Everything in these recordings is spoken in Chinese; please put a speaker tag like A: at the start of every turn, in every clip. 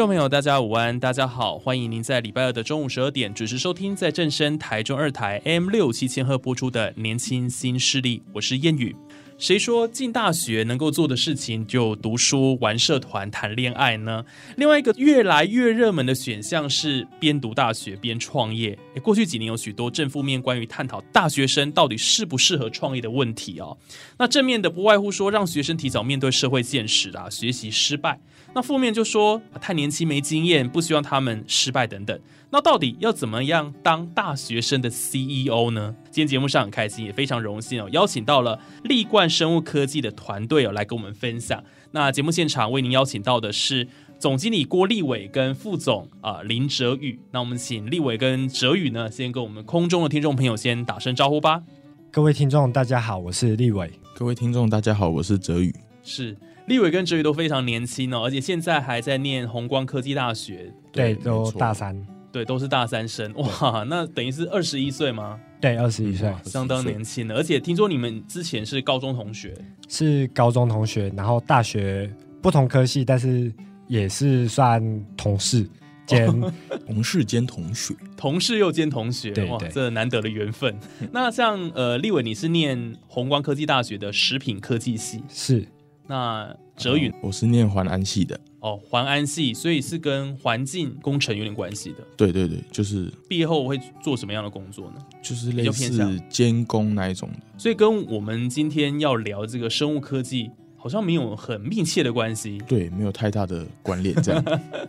A: 众朋友，大家午安，大家好，欢迎您在礼拜二的中午十二点准时收听在正声台中二台 M 六七千赫播出的《年轻新势力》，我是燕语。谁说进大学能够做的事情就读书、玩社团、谈恋爱呢？另外一个越来越热门的选项是边读大学边创业。过去几年有许多正负面关于探讨大学生到底适不适合创业的问题哦。那正面的不外乎说让学生提早面对社会现实啊，学习失败。那负面就说太年轻没经验，不希望他们失败等等。那到底要怎么样当大学生的 CEO 呢？今天节目上很开心，也非常荣幸哦，邀请到了立冠生物科技的团队哦来跟我们分享。那节目现场为您邀请到的是总经理郭立伟跟副总啊林哲宇。那我们请立伟跟哲宇呢，先跟我们空中的听众朋友先打声招呼吧。
B: 各位听众大家好，我是立伟。
C: 各位听众大家好，我是哲宇。
A: 是立伟跟哲宇都非常年轻哦，而且现在还在念红光科技大学，
B: 对，都大三。
A: 对，都是大三生哇，那等于是二十一岁吗？
B: 对，二十一岁，
A: 相当年轻的。而且听说你们之前是高中同学，
B: 是高中同学，然后大学不同科系，但是也是算同事兼
C: 同事兼同学，
A: 同事又兼同学，
B: 哇，
A: 这难得的缘分。那像呃，立伟，你是念宏光科技大学的食品科技系，
B: 是。
A: 那哲宇，
C: 我是念环安系的
A: 哦，环安系，所以是跟环境工程有点关系的。
C: 对对对，就是
A: 毕业后会做什么样的工作呢？
C: 就是类似监工那一种的。
A: 所以跟我们今天要聊这个生物科技好像没有很密切的关系。
C: 对，没有太大的关联这样。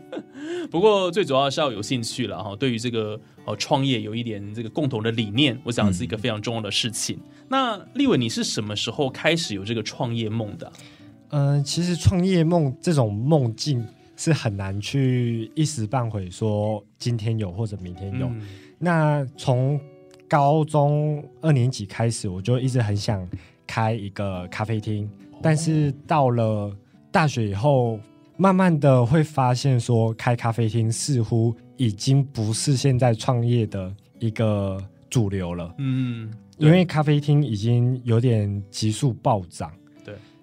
A: 不过最主要是要有兴趣了哈，对于这个呃创业有一点这个共同的理念，我想是一个非常重要的事情。那立伟，你是什么时候开始有这个创业梦的？
B: 嗯，其实创业梦这种梦境是很难去一时半会说今天有或者明天有。那从高中二年级开始，我就一直很想开一个咖啡厅，但是到了大学以后，慢慢的会发现说开咖啡厅似乎已经不是现在创业的一个主流了。嗯，因为咖啡厅已经有点急速暴涨。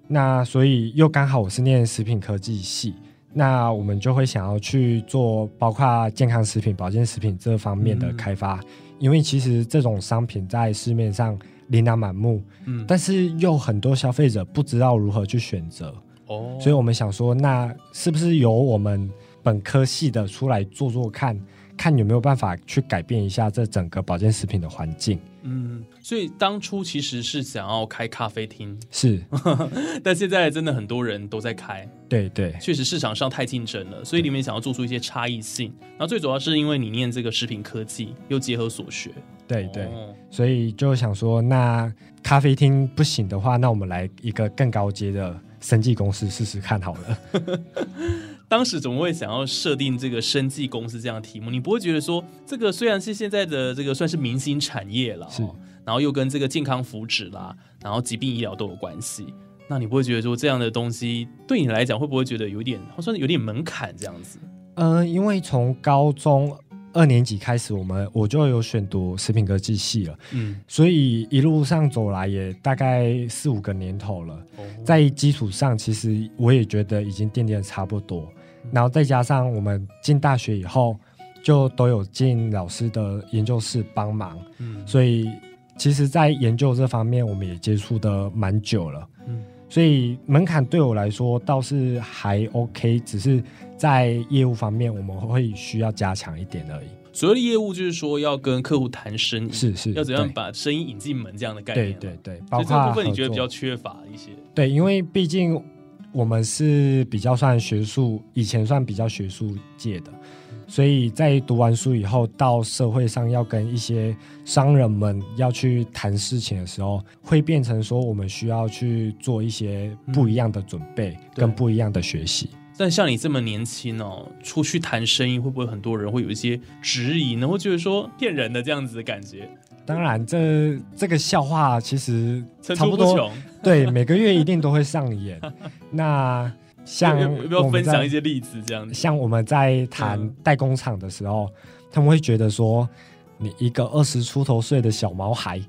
B: 那所以又刚好我是念食品科技系，那我们就会想要去做包括健康食品、保健食品这方面的开发，因为其实这种商品在市面上琳琅满目，嗯，但是又很多消费者不知道如何去选择，哦，所以我们想说，那是不是由我们本科系的出来做做看，看有没有办法去改变一下这整个保健食品的环境。
A: 嗯，所以当初其实是想要开咖啡厅，
B: 是，
A: 但现在真的很多人都在开，
B: 对对，
A: 确实市场上太竞争了，所以里面想要做出一些差异性。然后最主要是因为你念这个食品科技，又结合所学，
B: 对对，所以就想说，那咖啡厅不行的话，那我们来一个更高阶的生技公司试试看好了。
A: 当时怎么会想要设定这个生技公司这样的题目？你不会觉得说，这个虽然是现在的这个算是明星产业了，
B: 是，
A: 然后又跟这个健康福祉啦，然后疾病医疗都有关系，那你不会觉得说这样的东西对你来讲会不会觉得有点，算是有点门槛这样子？
B: 嗯，因为从高中二年级开始，我们我就有选读食品科技系了，嗯，所以一路上走来也大概四五个年头了，在基础上其实我也觉得已经奠定的差不多。然后再加上我们进大学以后，就都有进老师的研究室帮忙，嗯，所以其实，在研究这方面，我们也接触的蛮久了，嗯，所以门槛对我来说倒是还 OK，只是在业务方面，我们会需要加强一点而已。
A: 所谓的业务，就是说要跟客户谈生意，
B: 是是，
A: 要怎样把生意引进门这样的概念，
B: 对对对，
A: 包括这部分你觉得比较缺乏一些？
B: 对，因为毕竟。我们是比较算学术，以前算比较学术界的，所以在读完书以后，到社会上要跟一些商人们要去谈事情的时候，会变成说我们需要去做一些不一样的准备，跟不一样的学习。
A: 但像你这么年轻哦，出去谈生意，会不会很多人会有一些质疑呢？会觉得说骗人的这样子的感觉？
B: 当然，这这个笑话其实
A: 差不多，
B: 对，每个月一定都会上演。那像
A: 要不要分享一些例子？这样子，
B: 像我们在谈代工厂的时候，他们会觉得说，你一个二十出头岁的小毛孩，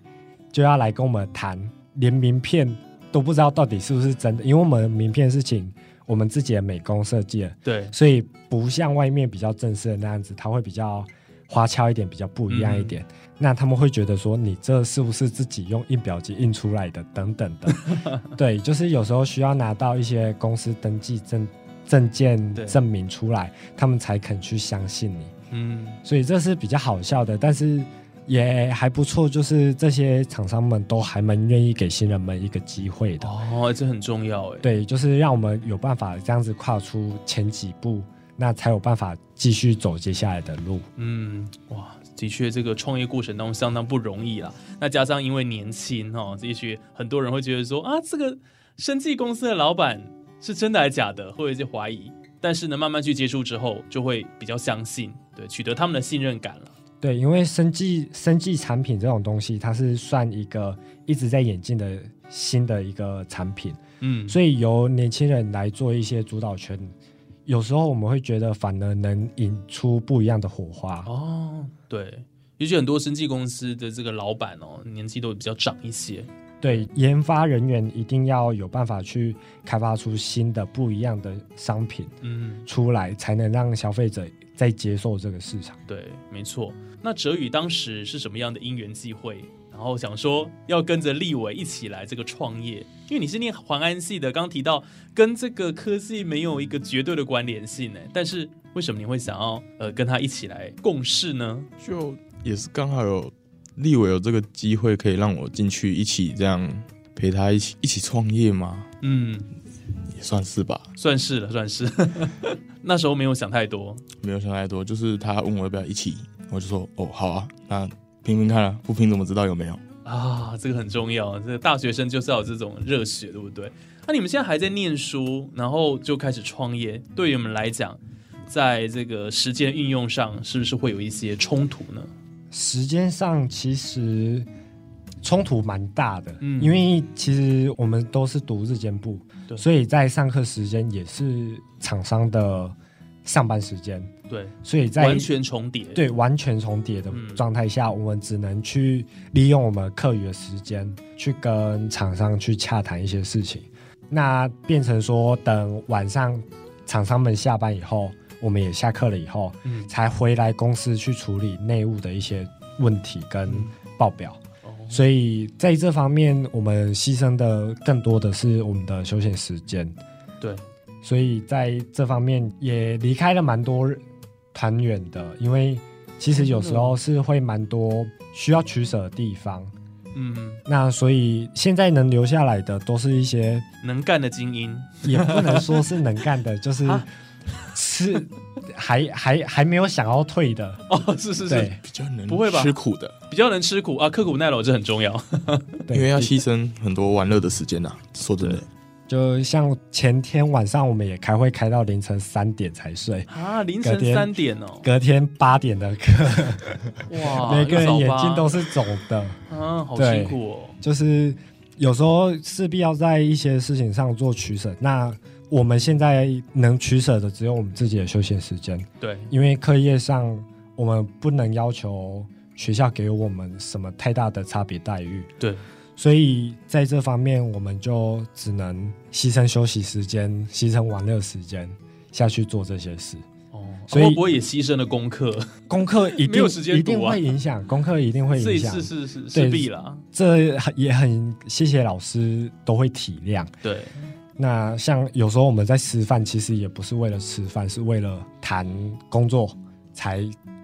B: 就要来跟我们谈，连名片都不知道到底是不是真的，因为我们名片是请。我们自己的美工设计的，
A: 对，
B: 所以不像外面比较正式的那样子，它会比较花俏一点，比较不一样一点。那他们会觉得说，你这是不是自己用印表机印出来的？等等的。对，就是有时候需要拿到一些公司登记证证件证明出来，他们才肯去相信你。嗯，所以这是比较好笑的，但是。也还不错，就是这些厂商们都还蛮愿意给新人们一个机会的
A: 哦，这很重要哎。
B: 对，就是让我们有办法这样子跨出前几步，那才有办法继续走接下来的路。
A: 嗯，哇，的确，这个创业过程当中相当不容易啦。那加上因为年轻哦，也许很多人会觉得说啊，这个生技公司的老板是真的还是假的，会有一些怀疑。但是呢，慢慢去接触之后，就会比较相信，对，取得他们的信任感了。
B: 对，因为生技生技产品这种东西，它是算一个一直在演进的新的一个产品，嗯，所以由年轻人来做一些主导权，有时候我们会觉得反而能引出不一样的火花。
A: 哦，对，尤其很多生技公司的这个老板哦，年纪都比较长一些。
B: 对，研发人员一定要有办法去开发出新的不一样的商品，嗯，出来才能让消费者再接受这个市场。
A: 对，没错。那哲宇当时是什么样的因缘际会，然后想说要跟着立伟一起来这个创业？因为你是念环安系的，刚刚提到跟这个科技没有一个绝对的关联性呢。但是为什么你会想要呃跟他一起来共事呢？
C: 就也是刚好有立伟有这个机会可以让我进去一起这样陪他一起一起创业吗？嗯，也算是吧，
A: 算是了，算是。那时候没有想太多，
C: 没有想太多，就是他问我要不要一起。我就说哦好啊，那拼拼看啊，不拼怎么知道有没有
A: 啊？这个很重要，这个大学生就是要有这种热血，对不对？那你们现在还在念书，然后就开始创业，对于我们来讲，在这个时间运用上，是不是会有一些冲突呢？
B: 时间上其实冲突蛮大的，嗯，因为其实我们都是读日间部，所以在上课时间也是厂商的上班时间。
A: 对，
B: 所以在
A: 完全重叠，
B: 对完全重叠的状态下，我们只能去利用我们课余的时间去跟厂商去洽谈一些事情。那变成说，等晚上厂商们下班以后，我们也下课了以后，才回来公司去处理内务的一些问题跟报表。所以在这方面，我们牺牲的更多的是我们的休闲时间。
A: 对，
B: 所以在这方面也离开了蛮多。很远的，因为其实有时候是会蛮多需要取舍的地方，嗯，那所以现在能留下来的都是一些
A: 能干的精英，
B: 也不能说是能干的，就是 是还还还没有想要退的。
A: 哦，是是是，
C: 比较能
A: 不会吧？
C: 吃苦的，
A: 比较能吃苦。啊，刻苦耐劳这很重要，
C: 因为要牺牲很多玩乐的时间呐，说真的。
B: 就像前天晚上，我们也开会开到凌晨三点才睡
A: 啊！凌晨三点哦，
B: 隔天八点的课，哇，每个人眼睛都是肿的
A: 啊，好辛苦哦。
B: 就是有时候势必要在一些事情上做取舍。那我们现在能取舍的只有我们自己的休闲时间，
A: 对，
B: 因为课业上我们不能要求学校给我们什么太大的差别待遇，
A: 对。
B: 所以在这方面，我们就只能牺牲休息时间、牺牲玩乐时间下去做这些事。
A: 哦，所以我也牺牲了功课，
B: 功课一定一定会影响，功课一定会影
A: 响，是是是势必了。
B: 这也很谢谢老师都会体谅。
A: 对，
B: 那像有时候我们在吃饭，其实也不是为了吃饭，是为了谈工作才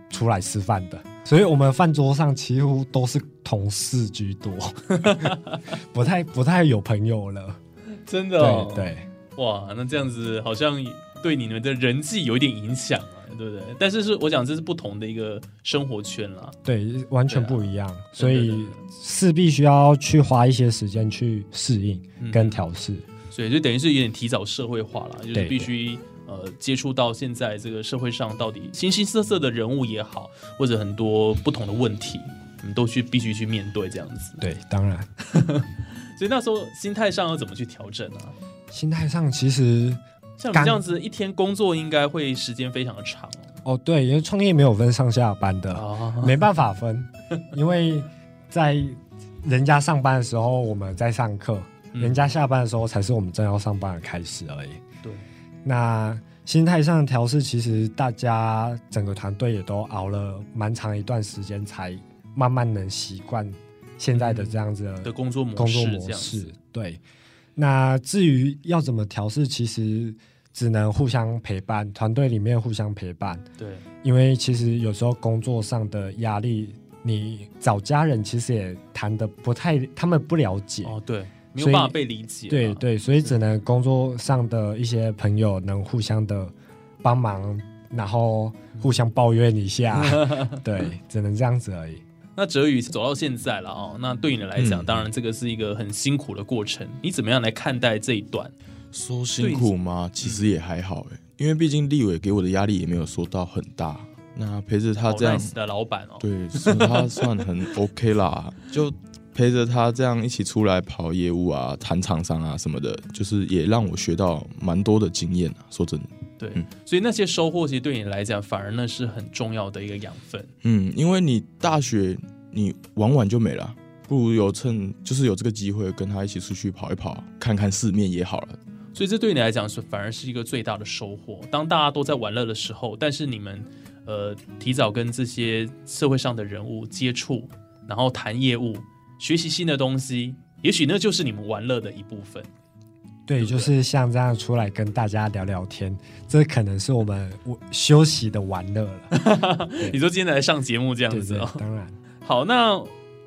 B: 出来吃饭的。所以，我们饭桌上几乎都是同事居多，不太不太有朋友了。
A: 真的，
B: 对，
A: 哇，那这样子好像对你们的人际有一点影响啊，对不对？但是是我讲这是不同的一个生活圈啦，
B: 对，完全不一样，所以是必须要去花一些时间去适应跟调试，
A: 所以就等于是有点提早社会化了，就是必须呃接触到现在这个社会上到底形形色色的人物也好，或者很多不同的问题，我们都去必须去面对这样子。
B: 对，当然。
A: 所以那时候心态上要怎么去调整啊？
B: 心态上其实
A: 像你这样子，一天工作应该会时间非常的长
B: 哦。对，因为创业没有分上下班的，没办法分，因为在人家上班的时候我们在上课，人家下班的时候才是我们正要上班的开始而已。
A: 对，
B: 那心态上的调试，其实大家整个团队也都熬了蛮长一段时间，才慢慢能习惯。现在的这样子
A: 的工作模式
B: 工作模式，对。那至于要怎么调试，其实只能互相陪伴，团队里面互相陪伴。
A: 对，
B: 因为其实有时候工作上的压力，你找家人其实也谈的不太，他们不了解。
A: 哦，对，没有办法被理解。
B: 对对，所以只能工作上的一些朋友能互相的帮忙，然后互相抱怨一下。对，只能这样子而已。
A: 那哲宇走到现在了哦，那对你来讲，当然这个是一个很辛苦的过程。你怎么样来看待这一段？
C: 说辛苦吗？其实也还好哎，因为毕竟立伟给我的压力也没有说到很大。那陪着他这样
A: 的老板哦，
C: 对，是他算很 OK 啦。就陪着他这样一起出来跑业务啊、谈厂商啊什么的，就是也让我学到蛮多的经验啊。说真的，
A: 对，所以那些收获其实对你来讲，反而那是很重要的一个养分。
C: 嗯，因为你大学。你玩完就没了，不如有趁就是有这个机会跟他一起出去跑一跑，看看世面也好了。
A: 所以这对你来讲是反而是一个最大的收获。当大家都在玩乐的时候，但是你们呃提早跟这些社会上的人物接触，然后谈业务，学习新的东西，也许那就是你们玩乐的一部分。
B: 对，就是像这样出来跟大家聊聊天，这可能是我们我休息的玩乐了。
A: 你说今天来上节目这样子哦，
B: 当然。
A: 好，那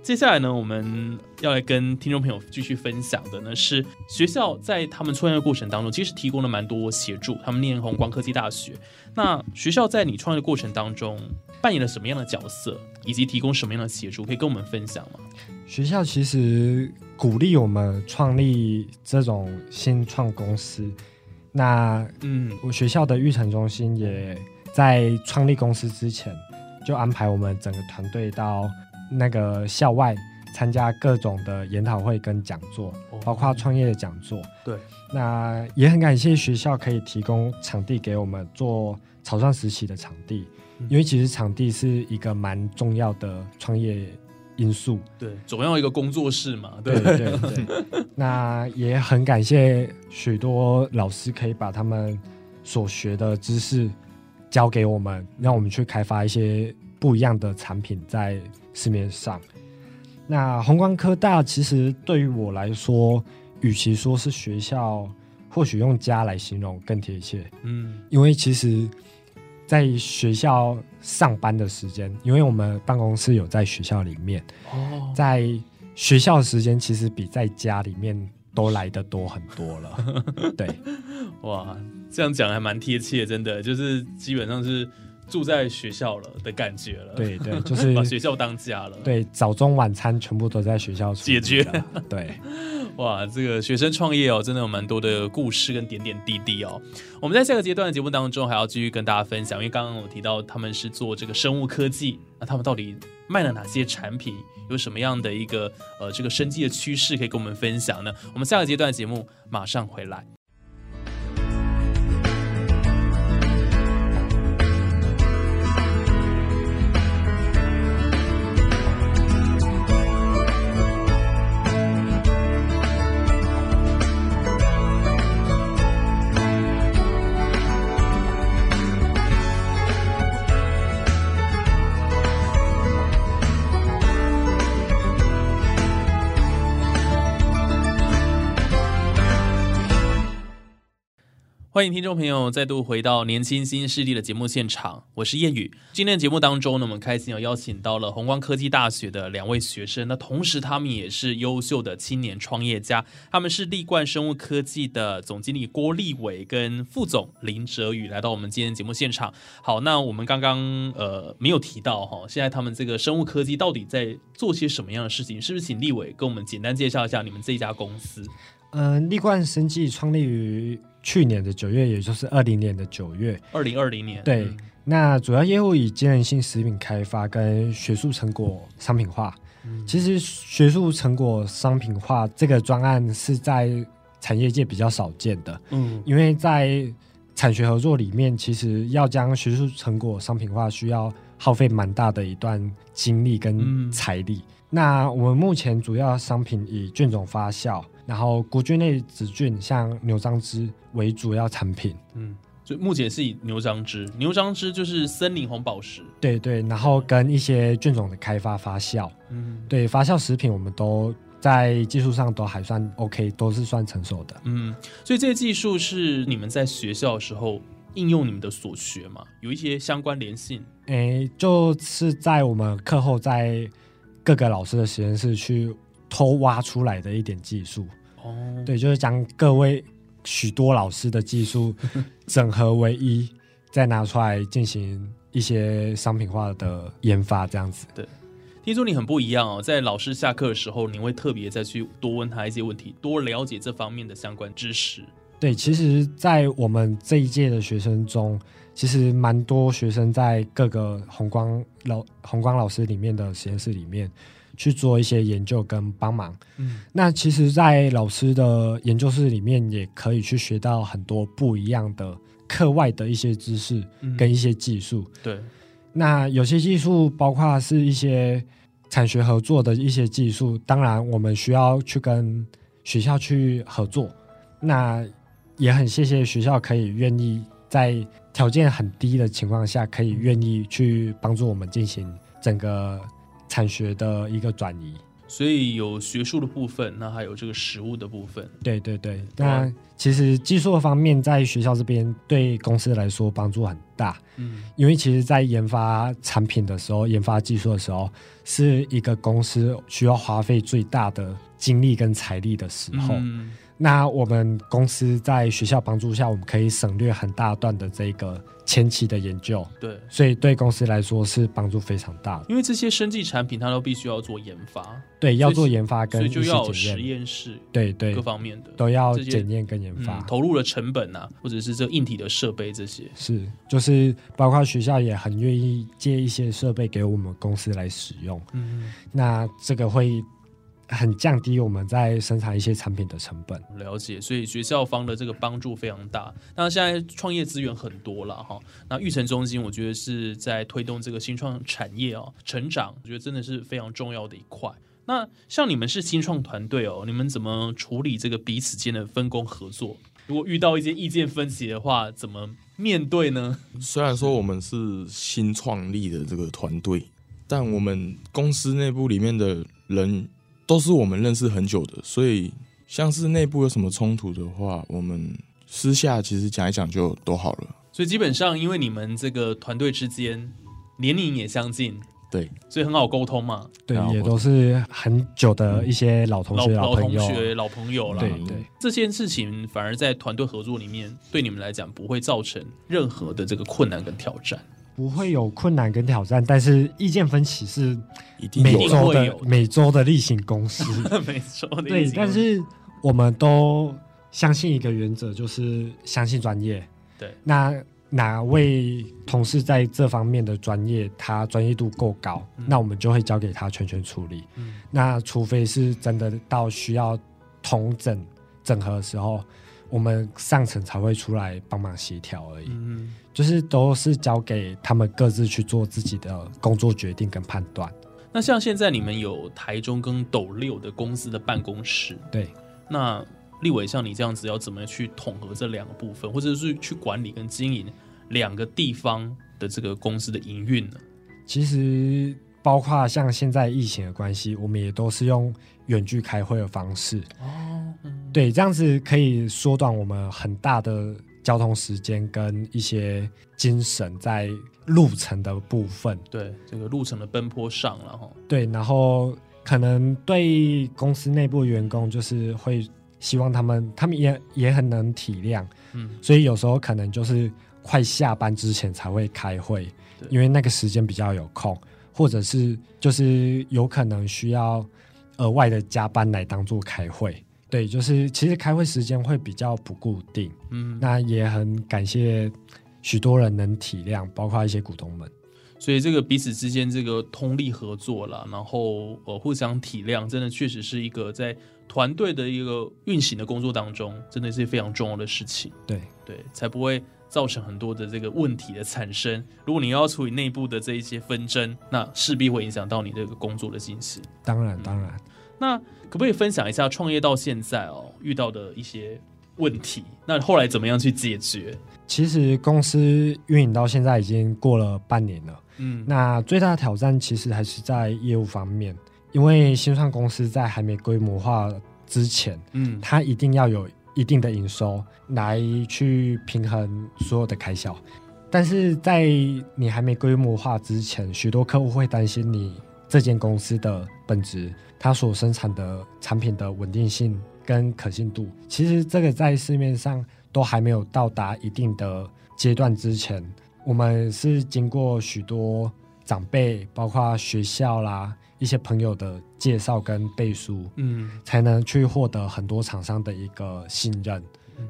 A: 接下来呢，我们要来跟听众朋友继续分享的呢，是学校在他们创业的过程当中，其实提供了蛮多协助。他们念红光科技大学，那学校在你创业的过程当中扮演了什么样的角色，以及提供什么样的协助，可以跟我们分享吗？
B: 学校其实鼓励我们创立这种新创公司。那嗯，我学校的育成中心也在创立公司之前，就安排我们整个团队到。那个校外参加各种的研讨会跟讲座，包括创业的讲座。
A: 对，
B: 那也很感谢学校可以提供场地给我们做草创实习的场地，因为其实场地是一个蛮重要的创业因素。
A: 对，总要一个工作室嘛。
B: 对对对。那也很感谢许多老师可以把他们所学的知识教给我们，让我们去开发一些不一样的产品在。市面上，那宏观科大其实对于我来说，与其说是学校，或许用家来形容更贴切。嗯，因为其实，在学校上班的时间，因为我们办公室有在学校里面，哦，在学校时间其实比在家里面都来的多很多了。对，
A: 哇，这样讲还蛮贴切，真的就是基本上是。住在学校了的感觉了，
B: 对对，就是
A: 把学校当家了。
B: 对，早中晚餐全部都在学校
A: 解决。
B: 对，
A: 哇，这个学生创业哦，真的有蛮多的故事跟点点滴滴哦。我们在下个阶段的节目当中还要继续跟大家分享，因为刚刚我提到他们是做这个生物科技，那他们到底卖了哪些产品，有什么样的一个呃这个生机的趋势可以跟我们分享呢？我们下个阶段节目马上回来。欢迎听众朋友再度回到《年轻新势力》的节目现场，我是叶宇。今天的节目当中呢，我们开心有邀请到了宏光科技大学的两位学生，那同时他们也是优秀的青年创业家，他们是立冠生物科技的总经理郭立伟跟副总林哲宇来到我们今天节目现场。好，那我们刚刚呃没有提到哈，现在他们这个生物科技到底在做些什么样的事情？是不是请立伟跟我们简单介绍一下你们这一家公司？
B: 嗯，立冠生技创立于去年的九月，也就是二零年的九月。
A: 二零二零年，
B: 对。那主要业务以兼能性食品开发跟学术成果商品化。其实学术成果商品化这个专案是在产业界比较少见的。嗯，因为在产学合作里面，其实要将学术成果商品化，需要耗费蛮大的一段精力跟财力。那我们目前主要商品以菌种发酵。然后菇菌类子菌像牛樟芝为主要产品，
A: 嗯，所以目前是以牛樟芝，牛樟芝就是森林红宝石，
B: 对对，然后跟一些菌种的开发发酵，嗯，对，发酵食品我们都在技术上都还算 OK，都是算成熟的，
A: 嗯，所以这些技术是你们在学校的时候应用你们的所学嘛？有一些相关联性？
B: 诶，就是在我们课后在各个老师的实验室去偷挖出来的一点技术。哦，对，就是将各位许多老师的技术 整合为一，再拿出来进行一些商品化的研发，这样子。
A: 对，听说你很不一样哦，在老师下课的时候，你会特别再去多问他一些问题，多了解这方面的相关知识。
B: 对，其实，在我们这一届的学生中，其实蛮多学生在各个红光老红光老师里面的实验室里面。去做一些研究跟帮忙，嗯，那其实，在老师的研究室里面，也可以去学到很多不一样的课外的一些知识跟一些技术。
A: 对，
B: 那有些技术包括是一些产学合作的一些技术，当然我们需要去跟学校去合作。那也很谢谢学校可以愿意在条件很低的情况下，可以愿意去帮助我们进行整个。产学的一个转移，
A: 所以有学术的部分，那还有这个实物的部分。
B: 对对对，那其实技术方面在学校这边对公司来说帮助很大。嗯，因为其实，在研发产品的时候，研发技术的时候，是一个公司需要花费最大的精力跟财力的时候。那我们公司在学校帮助下，我们可以省略很大段的这个前期的研究。
A: 对，
B: 所以对公司来说是帮助非常大的。
A: 因为这些生技产品，它都必须要做研发。
B: 对，要做研发跟
A: 就要实验室。
B: 对对，
A: 各方面的
B: 都要检验跟研发，
A: 投入的成本啊，或者是这硬体的设备这些。
B: 是，就是包括学校也很愿意借一些设备给我们公司来使用。嗯，那这个会。很降低我们在生产一些产品的成本。
A: 了解，所以学校方的这个帮助非常大。那现在创业资源很多了哈。那育成中心，我觉得是在推动这个新创产业哦成长，我觉得真的是非常重要的一块。那像你们是新创团队哦，你们怎么处理这个彼此间的分工合作？如果遇到一些意见分歧的话，怎么面对呢？
C: 虽然说我们是新创立的这个团队，但我们公司内部里面的人。都是我们认识很久的，所以像是内部有什么冲突的话，我们私下其实讲一讲就都好了。
A: 所以基本上，因为你们这个团队之间年龄也相近，
C: 对，
A: 所以很好沟通嘛。
B: 对，也都是很久的一些老同学、
A: 老
B: 同
A: 学、老朋友了。
B: 对对，
A: 这件事情反而在团队合作里面，对你们来讲不会造成任何的这个困难跟挑战。
B: 不会有困难跟挑战，但是意见分歧是
C: 每
B: 周的每周的例行公事。
A: 每周的
B: 对，但是我们都相信一个原则，就是相信专业。
A: 对，
B: 那哪位同事在这方面的专业，他专业度够高，那我们就会交给他全权处理。嗯那除非是真的到需要同整整合的时候。我们上层才会出来帮忙协调而已，嗯，就是都是交给他们各自去做自己的工作决定跟判断。
A: 那像现在你们有台中跟斗六的公司的办公室，
B: 对，
A: 那立伟像你这样子要怎么去统合这两个部分，或者是去管理跟经营两个地方的这个公司的营运呢？
B: 其实包括像现在疫情的关系，我们也都是用远距开会的方式。哦。对，这样子可以缩短我们很大的交通时间跟一些精神在路程的部分。
A: 对这个路程的奔波上了哈。
B: 对，然后可能对公司内部员工就是会希望他们，他们也也很能体谅，
A: 嗯，
B: 所以有时候可能就是快下班之前才会开会，因为那个时间比较有空，或者是就是有可能需要额外的加班来当做开会。对，就是其实开会时间会比较不固定，
A: 嗯，
B: 那也很感谢许多人能体谅，包括一些股东们。
A: 所以这个彼此之间这个通力合作啦，然后呃互相体谅，真的确实是一个在团队的一个运行的工作当中，真的是非常重要的事情。
B: 对
A: 对，才不会造成很多的这个问题的产生。如果你要处理内部的这一些纷争，那势必会影响到你这个工作的进行。
B: 当然，当然，
A: 那可不可以分享一下创业到现在哦遇到的一些问题？那后来怎么样去解决？
B: 其实公司运营到现在已经过了半年了。
A: 嗯，
B: 那最大的挑战其实还是在业务方面，因为新创公司在还没规模化之前，
A: 嗯
B: 它一定要有一定的营收来去平衡所有的开销。但是在你还没规模化之前，许多客户会担心你这间公司的本质，它所生产的产品的稳定性跟可信度。其实这个在市面上都还没有到达一定的阶段之前，我们是经过许多长辈，包括学校啦、一些朋友的介绍跟背书，
A: 嗯。
B: 才能去获得很多厂商的一个信任，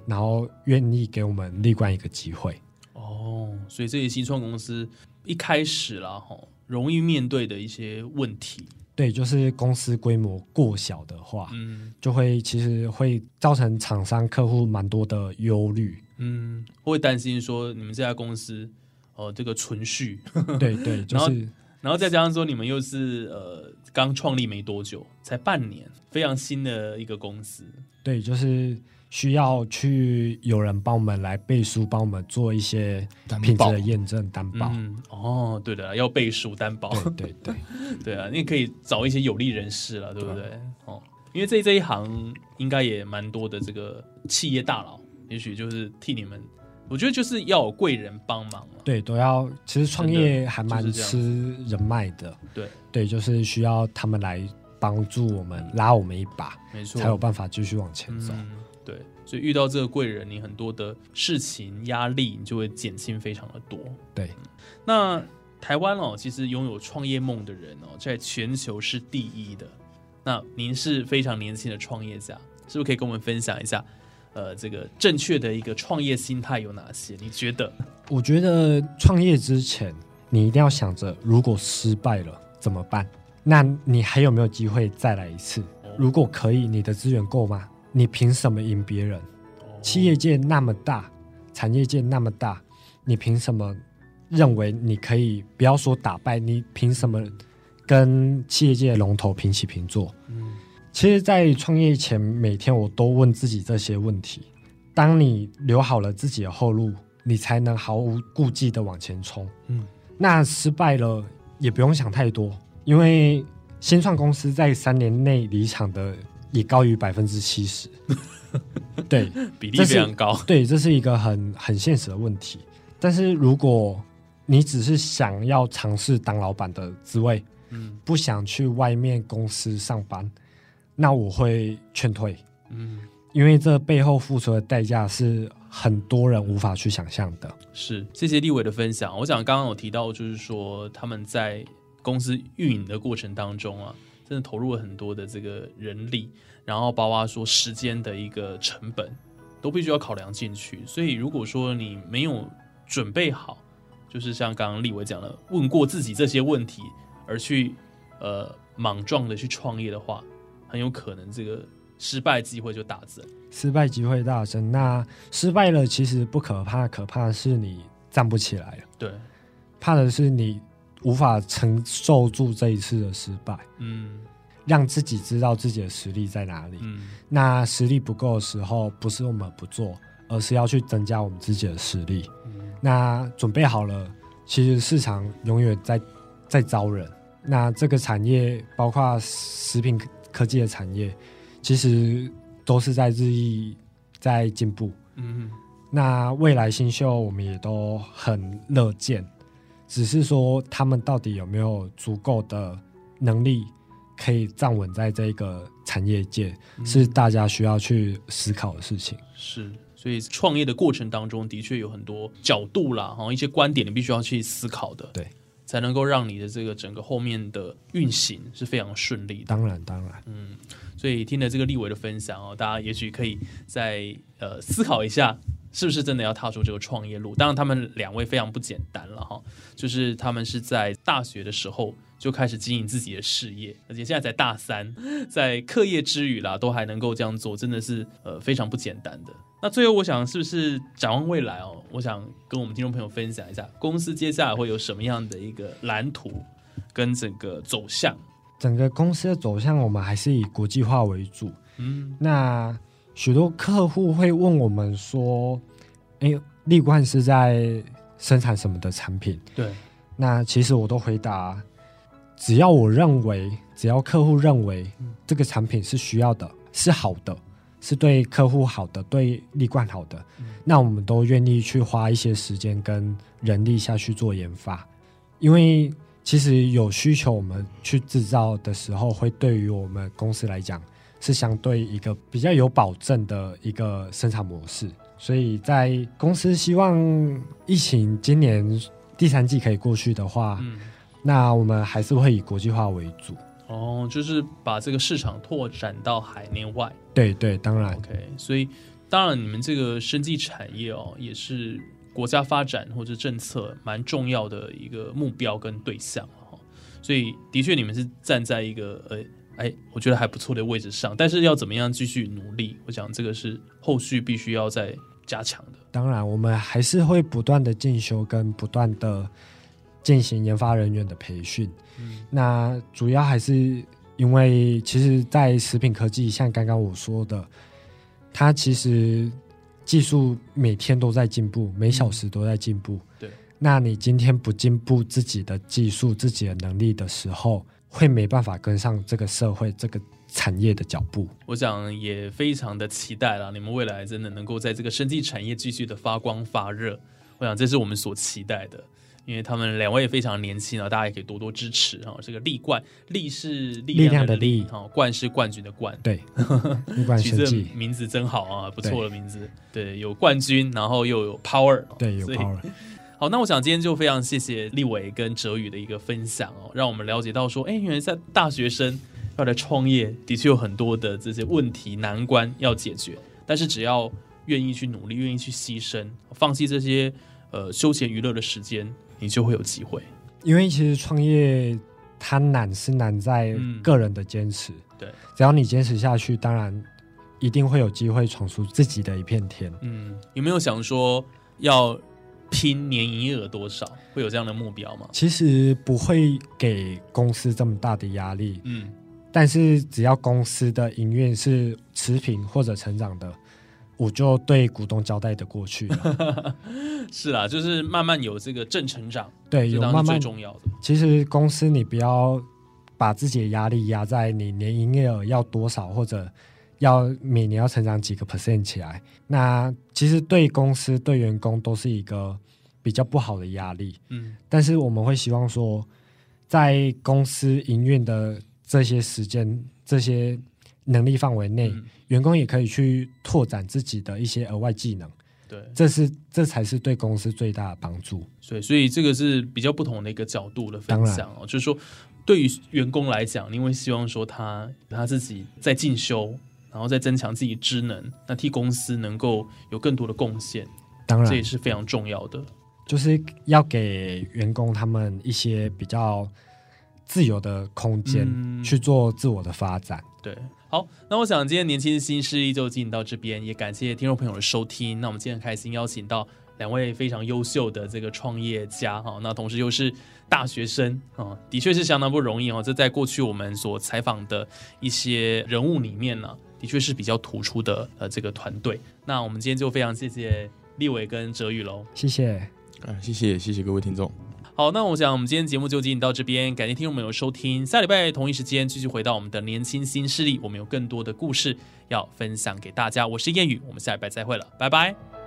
B: 然后愿意给我们立冠一个机会。
A: 哦，所以这些新创公司一开始啦，哈，容易面对的一些问题，
B: 对，就是公司规模过小的话，
A: 嗯
B: 就会其实会造成厂商客户蛮多的忧虑。
A: 嗯，会担心说你们这家公司哦、这个存续，
B: 对对，就是
A: 然后再加上说你们又是呃刚创立没多久，才半年，非常新的一个公司，
B: 对，就是需要去有人帮我们来背书，帮我们做一些品质的验证担保。
A: 嗯，哦，对的，要背书担保，
B: 对对对，
A: 对啊，你也可以找一些有利人士了，对不对？哦，因为这这一行应该也蛮多的这个企业大佬，也许就是替你们，我觉得就是要有贵人帮忙嘛。
B: 对，都要。其实创业还蛮吃人脉的。
A: 对
B: 对，就是需要他们来帮助我们，拉我们一把，
A: 没错，
B: 才有办法继续往前走。
A: 嗯，对，所以遇到这个贵人，你很多的事情压力你就会减轻非常的多。
B: 对，
A: 那台湾哦，其实拥有创业梦的人哦，在全球是第一的。那您是非常年轻的创业家，是不是可以跟我们分享一下？呃，这个正确的一个创业心态有哪些？你觉得？
B: 我觉得创业之前，你一定要想着，如果失败了怎么办？那你还有没有机会再来一次？如果可以，你的资源够吗？你凭什么赢别人？企业界那么大，产业界那么大，你凭什么认为你可以？不要说打败，你凭什么跟企业界龙头平起平坐？
A: 嗯
B: 其实，在创业前，每天我都问自己这些问题。当你留好了自己的后路，你才能毫无顾忌的往前冲。
A: 嗯，
B: 那失败了也不用想太多，因为新创公司在三年内离场的也高于百分之七十。对
A: 比例非常高。
B: 对，这是一个很很现实的问题。但是如果你只是想要尝试当老板的滋味，
A: 嗯
B: 不想去外面公司上班，那我会劝退，
A: 嗯，
B: 因为这背后付出的代价是很多人无法去想象的。
A: 是，谢谢立伟的分享。我想刚刚有提到，就是说他们在公司运营的过程当中啊，真的投入了很多的这个人力，然后包括说时间的一个成本，都必须要考量进去。所以如果说你没有准备好，就是像刚刚立伟讲的，问过自己这些问题，而去呃莽撞的去创业的话，很有可能这个失败机会就大增。
B: 失败机会大增，那失败了其实不可怕，可怕的是你站不起来了，
A: 对，
B: 怕的是你无法承受住这一次的失败，
A: 嗯
B: 让自己知道自己的实力在哪里。
A: 嗯
B: 那实力不够的时候，不是我们不做，而是要去增加我们自己的实力。
A: 嗯
B: 那准备好了，其实市场永远在在招人。那这个产业，包括食品科技的产业，其实都是在日益在进步。
A: 嗯
B: 那未来新秀我们也都很乐见，只是说他们到底有没有足够的能力可以站稳在这个产业界，是大家需要去思考的事情。
A: 是，所以创业的过程当中，的确有很多角度啦，哈，一些观点你必须要去思考的，
B: 对，
A: 才能够让你的这个整个后面的运行是非常顺利的。
B: 当然，当然，
A: 嗯，所以听了这个立伟的分享哦，大家也许可以再呃思考一下，是不是真的要踏出这个创业路？当然，他们两位非常不简单了哈，就是他们是在大学的时候就开始经营自己的事业，而且现在才大三，在课业之余啦，都还能够这样做，真的是呃非常不简单的。那最后，我想是不是展望未来哦？我想跟我们听众朋友分享一下，公司接下来会有什么样的一个蓝图跟整个走向？
B: 整个公司的走向，我们还是以国际化为主。
A: 嗯，
B: 那许多客户会问我们说：“哎，立冠是在生产什么的产品？”
A: 对。
B: 那其实我都回答：只要我认为，只要客户认为这个产品是需要的，是好的，是对客户好的，对立冠好的，那我们都愿意去花一些时间跟人力下去做研发，因为其实有需求，我们去制造的时候，会对于我们公司来讲是相对一个比较有保证的一个生产模式。所以在公司希望疫情今年第三季可以过去的话，
A: 嗯，
B: 那我们还是会以国际化为主。
A: 哦，就是把这个市场拓展到海内外。
B: 对对，当然
A: OK，所以当然你们这个生技产业哦，也是国家发展或者政策蛮重要的一个目标跟对象哈。所以的确你们是站在一个呃哎，我觉得还不错的位置上，但是要怎么样继续努力，我想这个是后续必须要再加强的。
B: 当然，我们还是会不断的进修跟不断的进行研发人员的培训。
A: 嗯
B: 那主要还是因为，其实，在食品科技，像刚刚我说的，它其实技术每天都在进步，每小时都在进步。
A: 对，
B: 那你今天不进步自己的技术、自己的能力的时候，会没办法跟上这个社会、这个产业的脚步。
A: 我想也非常的期待啦，你们未来真的能够在这个生技产业继续的发光发热，我想这是我们所期待的。因为他们两位也非常年轻啊，大家也可以多多支持哈。这个力冠，力是力
B: 力量
A: 的
B: 的力
A: 哈，冠是冠军的冠，
B: 对，不管
A: 取这名字真好啊，不错的名字。对，有冠军，然后又有 power，
B: 对，有 power。
A: 好，那我想今天就非常谢谢立伟跟哲宇的一个分享哦，让我们了解到说，哎，原来在大学生要来创业，的确有很多的这些问题难关要解决，但是只要愿意去努力，愿意去牺牲，放弃这些呃休闲娱乐的时间，你就会有机会。
B: 因为其实创业它难是难在
A: 嗯
B: 个人的坚持，
A: 对，
B: 只要你坚持下去，当然一定会有机会闯出自己的一片天。
A: 嗯，有没有想说要拼年营业额多少？会有这样的目标吗？
B: 其实不会给公司这么大的压力，
A: 嗯，
B: 但是只要公司的营运是持平或者成长的，我就对股东交代的过去了。
A: 是啦，就是慢慢有这个正成长，
B: 对，有慢慢。
A: 重要的。
B: 其实公司你不要把自己的压力压在你年营业额要多少，或者要每年要成长几个 percent 起来。那其实对公司对员工都是一个比较不好的压力。
A: 嗯
B: 但是我们会希望说，在公司营运的这些时间、这些能力范围内，
A: 嗯，
B: 员工也可以去拓展自己的一些额外技能，
A: 对。
B: 这是这才是对公司最大的帮助。
A: 对，所以这个是比较不同的一个角度的分享哦，就是说，对于员工来讲，因为希望说他他自己在进修，然后再增强自己知能，那替公司能够有更多的贡献，
B: 当然
A: 这也，是非常重要的。
B: 就是要给员工他们一些比较自由的空间，
A: 嗯
B: 去做自我的发展。
A: 对，好，那我想今天年轻的新势力就进行到这边，也感谢听众朋友的收听。那我们今天很开心邀请到两位非常优秀的这个创业家哈，那同时又是大学生啊，的确是相当不容易哦。这在过去我们所采访的一些人物里面呢，的确是比较突出的呃这个团队。那我们今天就非常谢谢立伟跟哲宇喽。
B: 谢谢，
C: 啊，谢谢谢谢各位听众。
A: 好，那我想我们今天节目就进行到这边，感谢听众朋友收听。下礼拜同一时间继续回到我们的年轻新势力，我们有更多的故事要分享给大家。我是谚语，我们下礼拜再会了，拜拜。